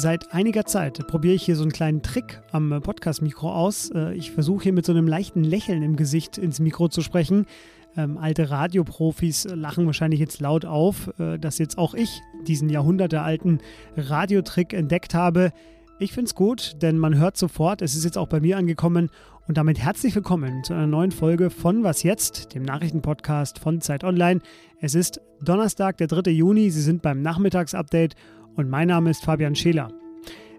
Seit einiger Zeit probiere ich hier so einen kleinen Trick am Podcast-Mikro aus. Äh, ich versuche hier mit so einem leichten Lächeln im Gesicht ins Mikro zu sprechen. Ähm, alte Radioprofis lachen wahrscheinlich jetzt laut auf, äh, dass jetzt auch ich diesen jahrhundertealten Radiotrick entdeckt habe. Ich finde es gut, denn man hört sofort, es ist jetzt auch bei mir angekommen. Und damit herzlich willkommen zu einer neuen Folge von Was Jetzt, dem Nachrichtenpodcast von Zeit Online. Es ist Donnerstag, der 3. Juni. Sie sind beim Nachmittagsupdate und mein Name ist Fabian Scheler.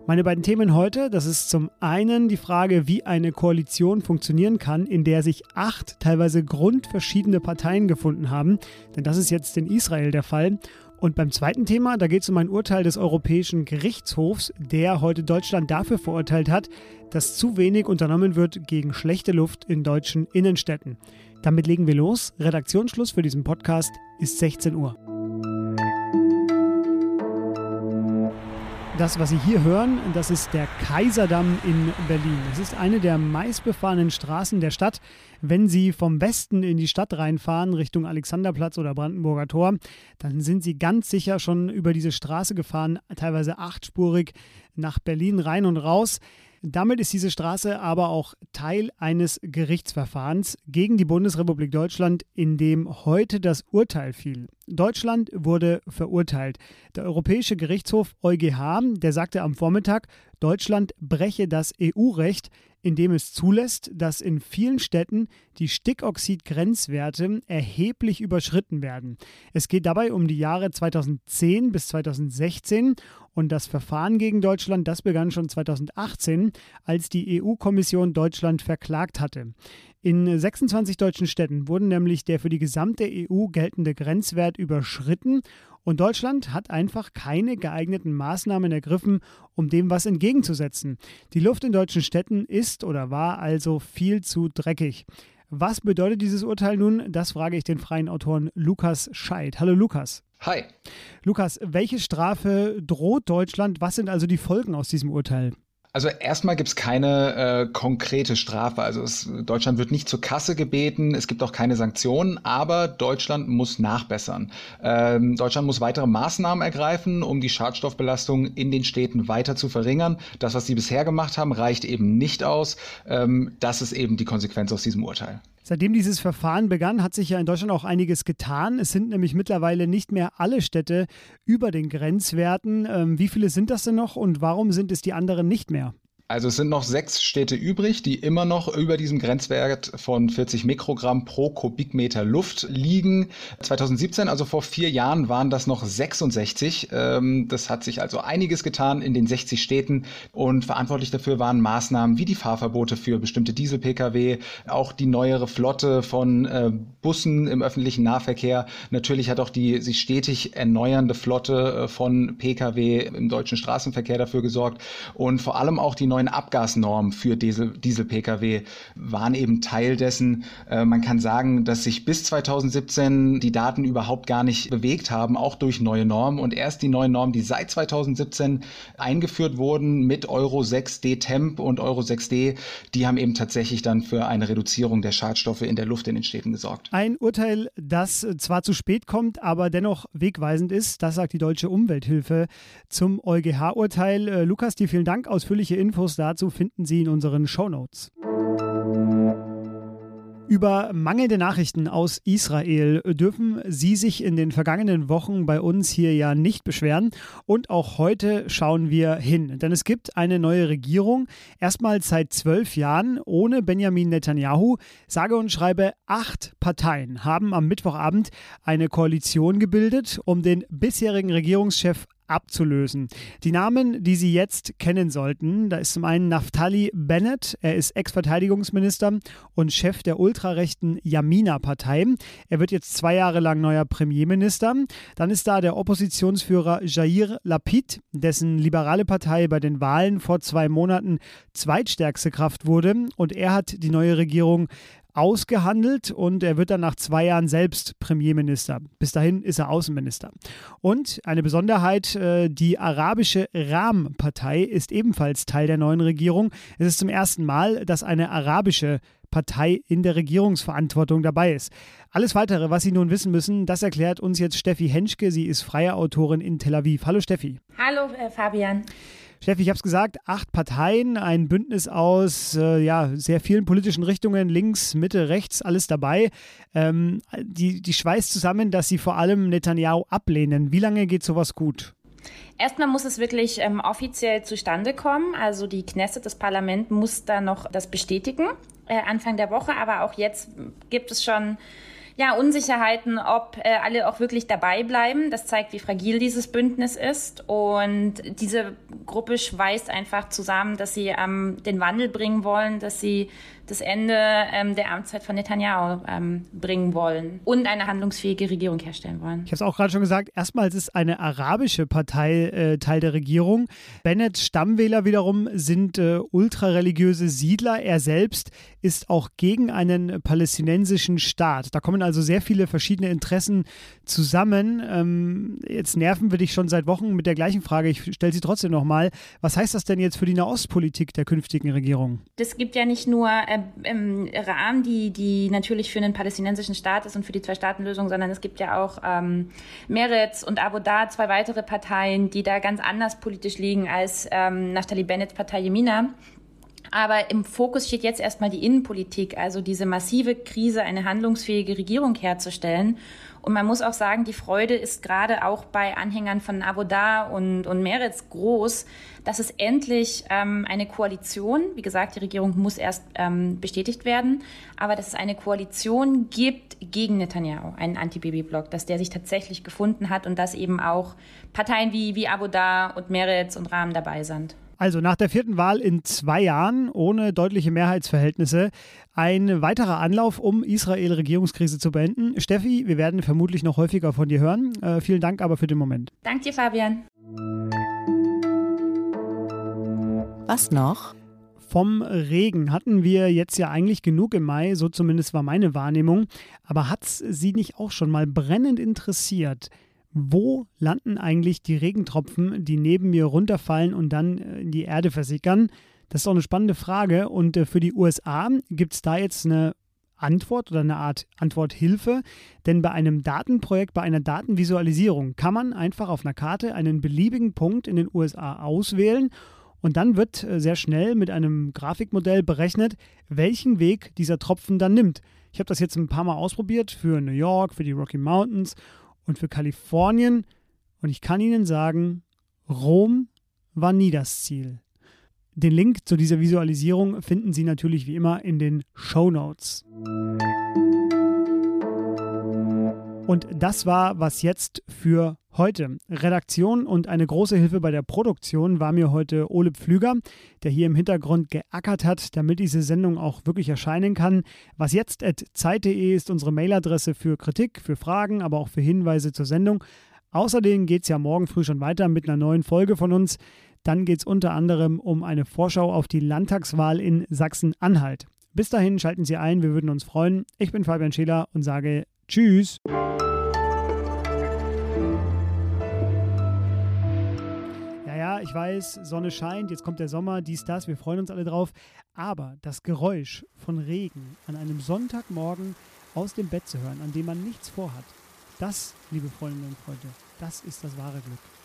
Meine beiden Themen heute, das ist zum einen die Frage, wie eine Koalition funktionieren kann, in der sich acht teilweise grundverschiedene Parteien gefunden haben, denn das ist jetzt in Israel der Fall. Und beim zweiten Thema, da geht es um ein Urteil des Europäischen Gerichtshofs, der heute Deutschland dafür verurteilt hat, dass zu wenig unternommen wird gegen schlechte Luft in deutschen Innenstädten. Damit legen wir los. Redaktionsschluss für diesen Podcast ist 16 Uhr. Das, was Sie hier hören, das ist der Kaiserdamm in Berlin. Es ist eine der meistbefahrenen Straßen der Stadt. Wenn Sie vom Westen in die Stadt reinfahren, Richtung Alexanderplatz oder Brandenburger Tor, dann sind Sie ganz sicher schon über diese Straße gefahren, teilweise achtspurig nach Berlin rein und raus. Damit ist diese Straße aber auch Teil eines Gerichtsverfahrens gegen die Bundesrepublik Deutschland, in dem heute das Urteil fiel. Deutschland wurde verurteilt. Der Europäische Gerichtshof EuGH, der sagte am Vormittag, Deutschland breche das EU-Recht, indem es zulässt, dass in vielen Städten die Stickoxid-Grenzwerte erheblich überschritten werden. Es geht dabei um die Jahre 2010 bis 2016 und das Verfahren gegen Deutschland, das begann schon 2018, als die EU-Kommission Deutschland verklagt hatte. In 26 deutschen Städten wurden nämlich der für die gesamte EU geltende Grenzwert überschritten und Deutschland hat einfach keine geeigneten Maßnahmen ergriffen, um dem was entgegenzusetzen. Die Luft in deutschen Städten ist oder war also viel zu dreckig. Was bedeutet dieses Urteil nun? Das frage ich den freien Autoren Lukas Scheid. Hallo Lukas. Hi. Lukas, welche Strafe droht Deutschland? Was sind also die Folgen aus diesem Urteil? Also erstmal gibt es keine äh, konkrete Strafe. Also es, Deutschland wird nicht zur Kasse gebeten, es gibt auch keine Sanktionen, aber Deutschland muss nachbessern. Ähm, Deutschland muss weitere Maßnahmen ergreifen, um die Schadstoffbelastung in den Städten weiter zu verringern. Das, was sie bisher gemacht haben, reicht eben nicht aus. Ähm, das ist eben die Konsequenz aus diesem Urteil. Seitdem dieses Verfahren begann, hat sich ja in Deutschland auch einiges getan. Es sind nämlich mittlerweile nicht mehr alle Städte über den Grenzwerten. Ähm, wie viele sind das denn noch und warum sind es die anderen nicht mehr? Also es sind noch sechs Städte übrig, die immer noch über diesem Grenzwert von 40 Mikrogramm pro Kubikmeter Luft liegen. 2017, also vor vier Jahren, waren das noch 66. Ähm, das hat sich also einiges getan in den 60 Städten und verantwortlich dafür waren Maßnahmen wie die Fahrverbote für bestimmte Diesel-Pkw, auch die neuere Flotte von äh, Bussen im öffentlichen Nahverkehr. Natürlich hat auch die sich stetig erneuernde Flotte äh, von Pkw im deutschen Straßenverkehr dafür gesorgt und vor allem auch die neue neuen Abgasnormen für Diesel-Pkw waren eben Teil dessen. Äh, man kann sagen, dass sich bis 2017 die Daten überhaupt gar nicht bewegt haben, auch durch neue Normen. Und erst die neuen Normen, die seit 2017 eingeführt wurden mit Euro 6 D-Temp und Euro 6D, die haben eben tatsächlich dann für eine Reduzierung der Schadstoffe in der Luft in den Städten gesorgt. Ein Urteil, das zwar zu spät kommt, aber dennoch wegweisend ist, das sagt die Deutsche Umwelthilfe zum EuGH-Urteil. Äh, Lukas, dir vielen Dank. Ausführliche Infos Infos dazu finden Sie in unseren Shownotes. Über mangelnde Nachrichten aus Israel dürfen Sie sich in den vergangenen Wochen bei uns hier ja nicht beschweren. Und auch heute schauen wir hin. Denn es gibt eine neue Regierung, erstmals seit zwölf Jahren ohne Benjamin Netanyahu. Sage und schreibe, acht Parteien haben am Mittwochabend eine Koalition gebildet, um den bisherigen Regierungschef abzulösen. Die Namen, die Sie jetzt kennen sollten, da ist zum einen Naftali Bennett, er ist Ex-Verteidigungsminister und Chef der ultrarechten Yamina-Partei. Er wird jetzt zwei Jahre lang neuer Premierminister. Dann ist da der Oppositionsführer Jair Lapid, dessen liberale Partei bei den Wahlen vor zwei Monaten zweitstärkste Kraft wurde und er hat die neue Regierung ausgehandelt und er wird dann nach zwei Jahren selbst Premierminister. Bis dahin ist er Außenminister. Und eine Besonderheit, äh, die arabische Ram-Partei ist ebenfalls Teil der neuen Regierung. Es ist zum ersten Mal, dass eine arabische Partei in der Regierungsverantwortung dabei ist. Alles weitere, was Sie nun wissen müssen, das erklärt uns jetzt Steffi Henschke. Sie ist freie Autorin in Tel Aviv. Hallo Steffi. Hallo äh, Fabian. Steffi, ich habe es gesagt, acht Parteien, ein Bündnis aus äh, ja, sehr vielen politischen Richtungen, links, Mitte, rechts, alles dabei. Ähm, die, die schweißt zusammen, dass sie vor allem Netanyahu ablehnen. Wie lange geht sowas gut? Erstmal muss es wirklich ähm, offiziell zustande kommen. Also die Knesset, das Parlament, muss da noch das bestätigen, äh, Anfang der Woche. Aber auch jetzt gibt es schon ja, Unsicherheiten, ob äh, alle auch wirklich dabei bleiben. Das zeigt, wie fragil dieses Bündnis ist. Und diese Gruppe schweißt einfach zusammen, dass sie ähm, den Wandel bringen wollen, dass sie das Ende ähm, der Amtszeit von Netanyahu ähm, bringen wollen und eine handlungsfähige Regierung herstellen wollen. Ich habe es auch gerade schon gesagt, erstmals ist eine arabische Partei äh, Teil der Regierung. Bennetts Stammwähler wiederum sind äh, ultrareligiöse Siedler. Er selbst ist auch gegen einen palästinensischen Staat. Da kommen also sehr viele verschiedene Interessen zusammen. Ähm, jetzt nerven wir dich schon seit Wochen mit der gleichen Frage. Ich stelle sie trotzdem nochmal. Was heißt das denn jetzt für die Nahostpolitik der künftigen Regierung? Das gibt ja nicht nur äh, im Rahmen, die, die natürlich für einen palästinensischen Staat ist und für die Zwei-Staaten-Lösung, sondern es gibt ja auch ähm, Meretz und Abu Da, zwei weitere Parteien, die da ganz anders politisch liegen als ähm, Naftali Bennett's Partei Jemina. Aber im Fokus steht jetzt erstmal die Innenpolitik, also diese massive Krise, eine handlungsfähige Regierung herzustellen. Und man muss auch sagen, die Freude ist gerade auch bei Anhängern von Avoda und, und Meretz groß, dass es endlich ähm, eine Koalition, wie gesagt, die Regierung muss erst ähm, bestätigt werden, aber dass es eine Koalition gibt gegen Netanyahu, einen Anti-Baby-Block, dass der sich tatsächlich gefunden hat und dass eben auch Parteien wie, wie Avoda und Meretz und Rahm dabei sind. Also nach der vierten Wahl in zwei Jahren ohne deutliche Mehrheitsverhältnisse ein weiterer Anlauf, um Israel-Regierungskrise zu beenden. Steffi, wir werden vermutlich noch häufiger von dir hören. Äh, vielen Dank aber für den Moment. Danke dir, Fabian. Was noch? Vom Regen hatten wir jetzt ja eigentlich genug im Mai, so zumindest war meine Wahrnehmung. Aber hat es Sie nicht auch schon mal brennend interessiert, wo landen eigentlich die Regentropfen, die neben mir runterfallen und dann äh, in die Erde versickern? Das ist auch eine spannende Frage. Und äh, für die USA gibt es da jetzt eine Antwort oder eine Art Antworthilfe. Denn bei einem Datenprojekt, bei einer Datenvisualisierung kann man einfach auf einer Karte einen beliebigen Punkt in den USA auswählen. Und dann wird äh, sehr schnell mit einem Grafikmodell berechnet, welchen Weg dieser Tropfen dann nimmt. Ich habe das jetzt ein paar Mal ausprobiert für New York, für die Rocky Mountains und für Kalifornien. Und ich kann Ihnen sagen, Rom war nie das Ziel. Den Link zu dieser Visualisierung finden Sie natürlich wie immer in den Show Notes. Und das war was jetzt für heute. Redaktion und eine große Hilfe bei der Produktion war mir heute Ole Pflüger, der hier im Hintergrund geackert hat, damit diese Sendung auch wirklich erscheinen kann. Was jetzt zeit.de ist unsere Mailadresse für Kritik, für Fragen, aber auch für Hinweise zur Sendung. Außerdem geht es ja morgen früh schon weiter mit einer neuen Folge von uns. Dann geht es unter anderem um eine Vorschau auf die Landtagswahl in Sachsen-Anhalt. Bis dahin schalten Sie ein, wir würden uns freuen. Ich bin Fabian Scheler und sage Tschüss. Ich weiß, Sonne scheint, jetzt kommt der Sommer, dies, das, wir freuen uns alle drauf. Aber das Geräusch von Regen an einem Sonntagmorgen aus dem Bett zu hören, an dem man nichts vorhat, das, liebe Freundinnen und Freunde, das ist das wahre Glück.